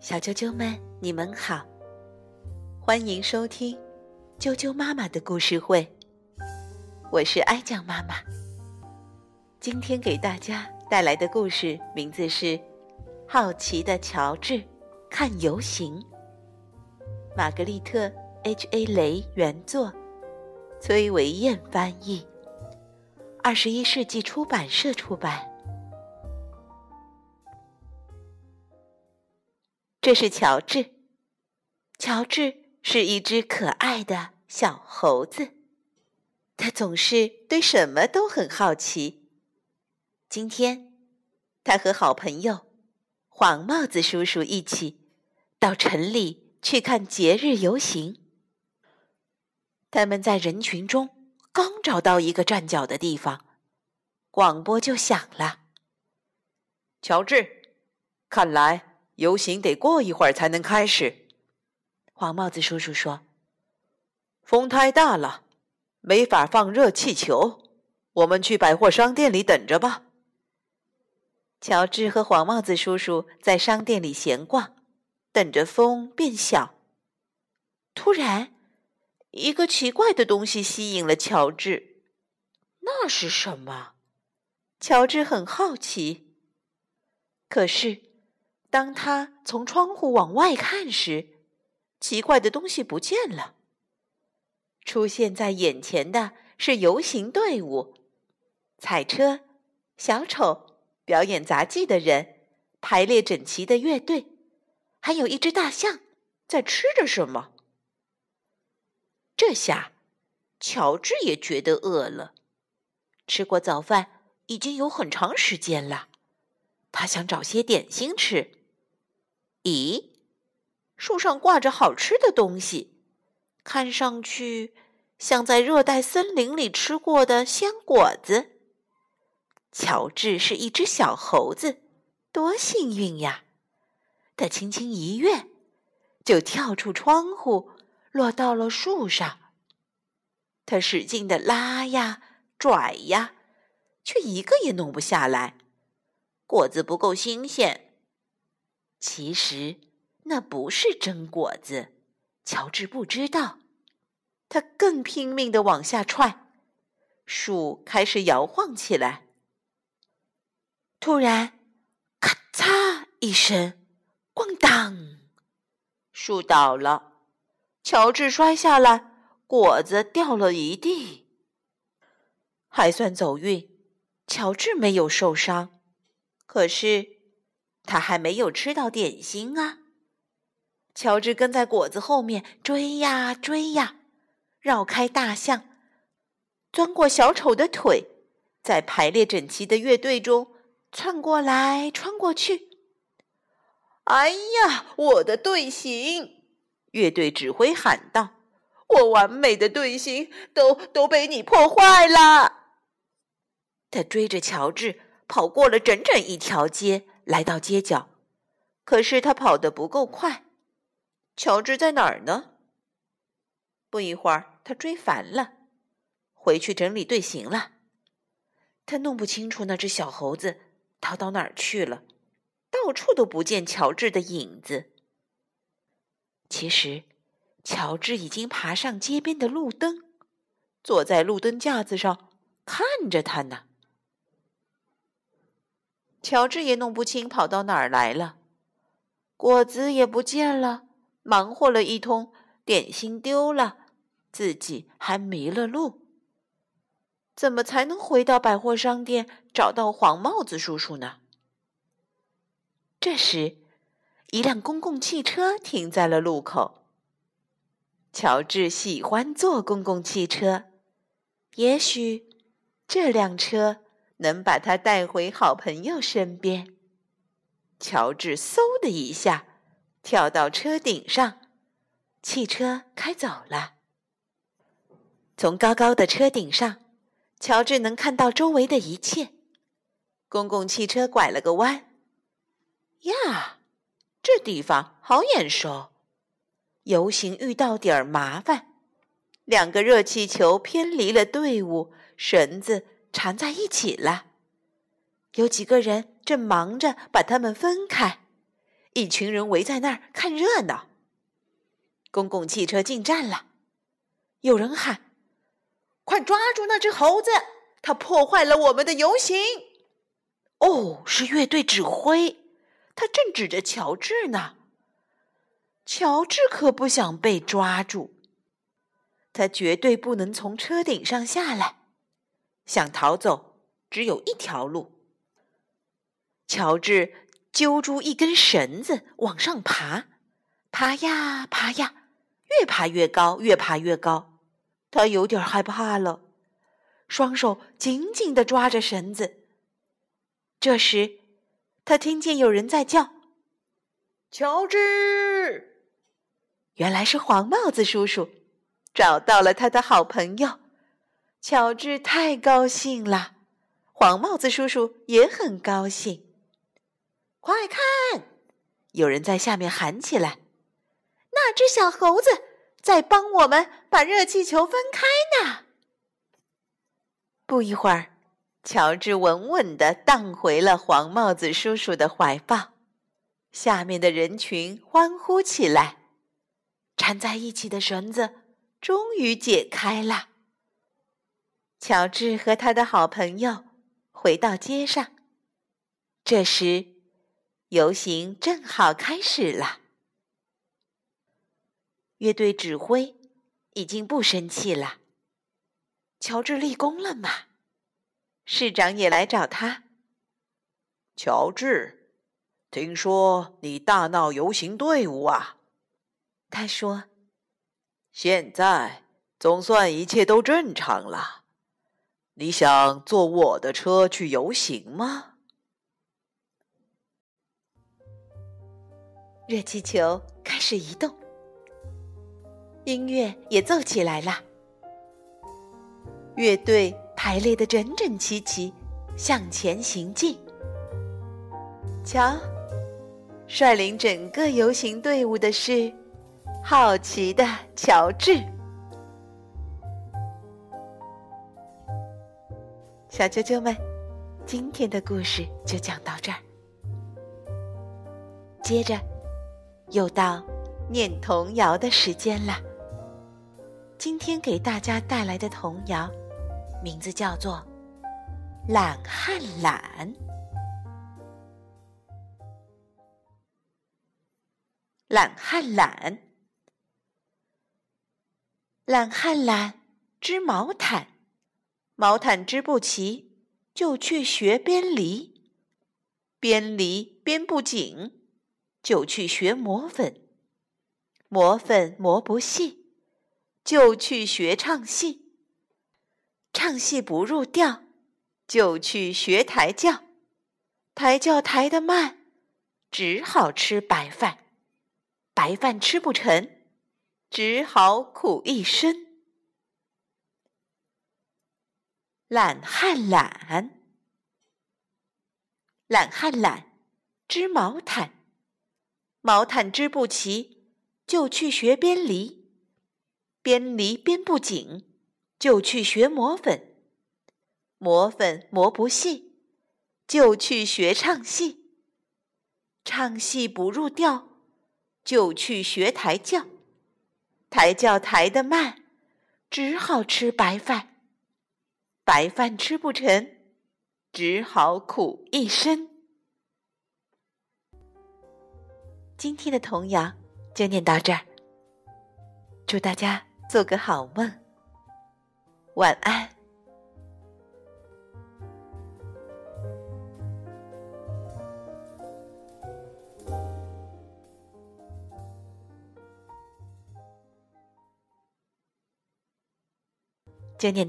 小啾啾们，你们好，欢迎收听啾啾妈妈的故事会。我是哀酱妈妈，今天给大家带来的故事名字是《好奇的乔治看游行》。玛格丽特 ·H·A· 雷原作，崔维燕翻译，二十一世纪出版社出版。这是乔治。乔治是一只可爱的小猴子，他总是对什么都很好奇。今天，他和好朋友黄帽子叔叔一起到城里去看节日游行。他们在人群中刚找到一个站脚的地方，广播就响了：“乔治，看来。”游行得过一会儿才能开始，黄帽子叔叔说：“风太大了，没法放热气球。我们去百货商店里等着吧。”乔治和黄帽子叔叔在商店里闲逛，等着风变小。突然，一个奇怪的东西吸引了乔治。那是什么？乔治很好奇。可是。当他从窗户往外看时，奇怪的东西不见了。出现在眼前的是游行队伍、彩车、小丑、表演杂技的人、排列整齐的乐队，还有一只大象在吃着什么。这下，乔治也觉得饿了。吃过早饭已经有很长时间了，他想找些点心吃。咦，树上挂着好吃的东西，看上去像在热带森林里吃过的鲜果子。乔治是一只小猴子，多幸运呀！他轻轻一跃，就跳出窗户，落到了树上。他使劲的拉呀拽呀，却一个也弄不下来。果子不够新鲜。其实那不是真果子，乔治不知道。他更拼命的往下踹，树开始摇晃起来。突然，咔嚓一声，咣当，树倒了，乔治摔下来，果子掉了一地。还算走运，乔治没有受伤。可是。他还没有吃到点心啊！乔治跟在果子后面追呀追呀，绕开大象，钻过小丑的腿，在排列整齐的乐队中窜过来穿过去。哎呀，我的队形！乐队指挥喊道：“我完美的队形都都被你破坏了！”他追着乔治跑过了整整一条街。来到街角，可是他跑得不够快。乔治在哪儿呢？不一会儿，他追烦了，回去整理队形了。他弄不清楚那只小猴子逃到哪儿去了，到处都不见乔治的影子。其实，乔治已经爬上街边的路灯，坐在路灯架子上看着他呢。乔治也弄不清跑到哪儿来了，果子也不见了，忙活了一通，点心丢了，自己还迷了路。怎么才能回到百货商店找到黄帽子叔叔呢？这时，一辆公共汽车停在了路口。乔治喜欢坐公共汽车，也许这辆车。能把他带回好朋友身边。乔治嗖的一下跳到车顶上，汽车开走了。从高高的车顶上，乔治能看到周围的一切。公共汽车拐了个弯，呀，这地方好眼熟！游行遇到点儿麻烦，两个热气球偏离了队伍，绳子。缠在一起了，有几个人正忙着把它们分开。一群人围在那儿看热闹。公共汽车进站了，有人喊：“快抓住那只猴子！它破坏了我们的游行！”哦，是乐队指挥，他正指着乔治呢。乔治可不想被抓住，他绝对不能从车顶上下来。想逃走，只有一条路。乔治揪住一根绳子往上爬，爬呀爬呀，越爬越高，越爬越高。他有点害怕了，双手紧紧的抓着绳子。这时，他听见有人在叫：“乔治！”原来是黄帽子叔叔找到了他的好朋友。乔治太高兴了，黄帽子叔叔也很高兴。快看，有人在下面喊起来：“那只小猴子在帮我们把热气球分开呢！”不一会儿，乔治稳稳地荡回了黄帽子叔叔的怀抱。下面的人群欢呼起来。缠在一起的绳子终于解开了。乔治和他的好朋友回到街上。这时，游行正好开始了。乐队指挥已经不生气了。乔治立功了嘛？市长也来找他。乔治，听说你大闹游行队伍啊？他说：“现在总算一切都正常了。你想坐我的车去游行吗？”热气球开始移动，音乐也奏起来了。乐队排列的整整齐齐，向前行进。瞧，率领整个游行队伍的是。好奇的乔治，小啾啾们，今天的故事就讲到这儿。接着，又到念童谣的时间了。今天给大家带来的童谣，名字叫做《懒汉懒》。懒汉懒。懒汉懒，织毛毯，毛毯织不齐，就去学编篱；编篱编不紧，就去学磨粉；磨粉磨不细，就去学唱戏；唱戏不入调，就去学抬轿；抬轿抬得慢，只好吃白饭；白饭吃不成。只好苦一生。懒汉懒，懒汉懒，织毛毯，毛毯织不齐，就去学编篱；编篱编不紧，就去学磨粉；磨粉磨不细，就去学唱戏；唱戏不入调，就去学抬轿。抬轿抬得慢，只好吃白饭；白饭吃不成，只好苦一生。今天的童谣就念到这儿，祝大家做个好梦，晚安。就念。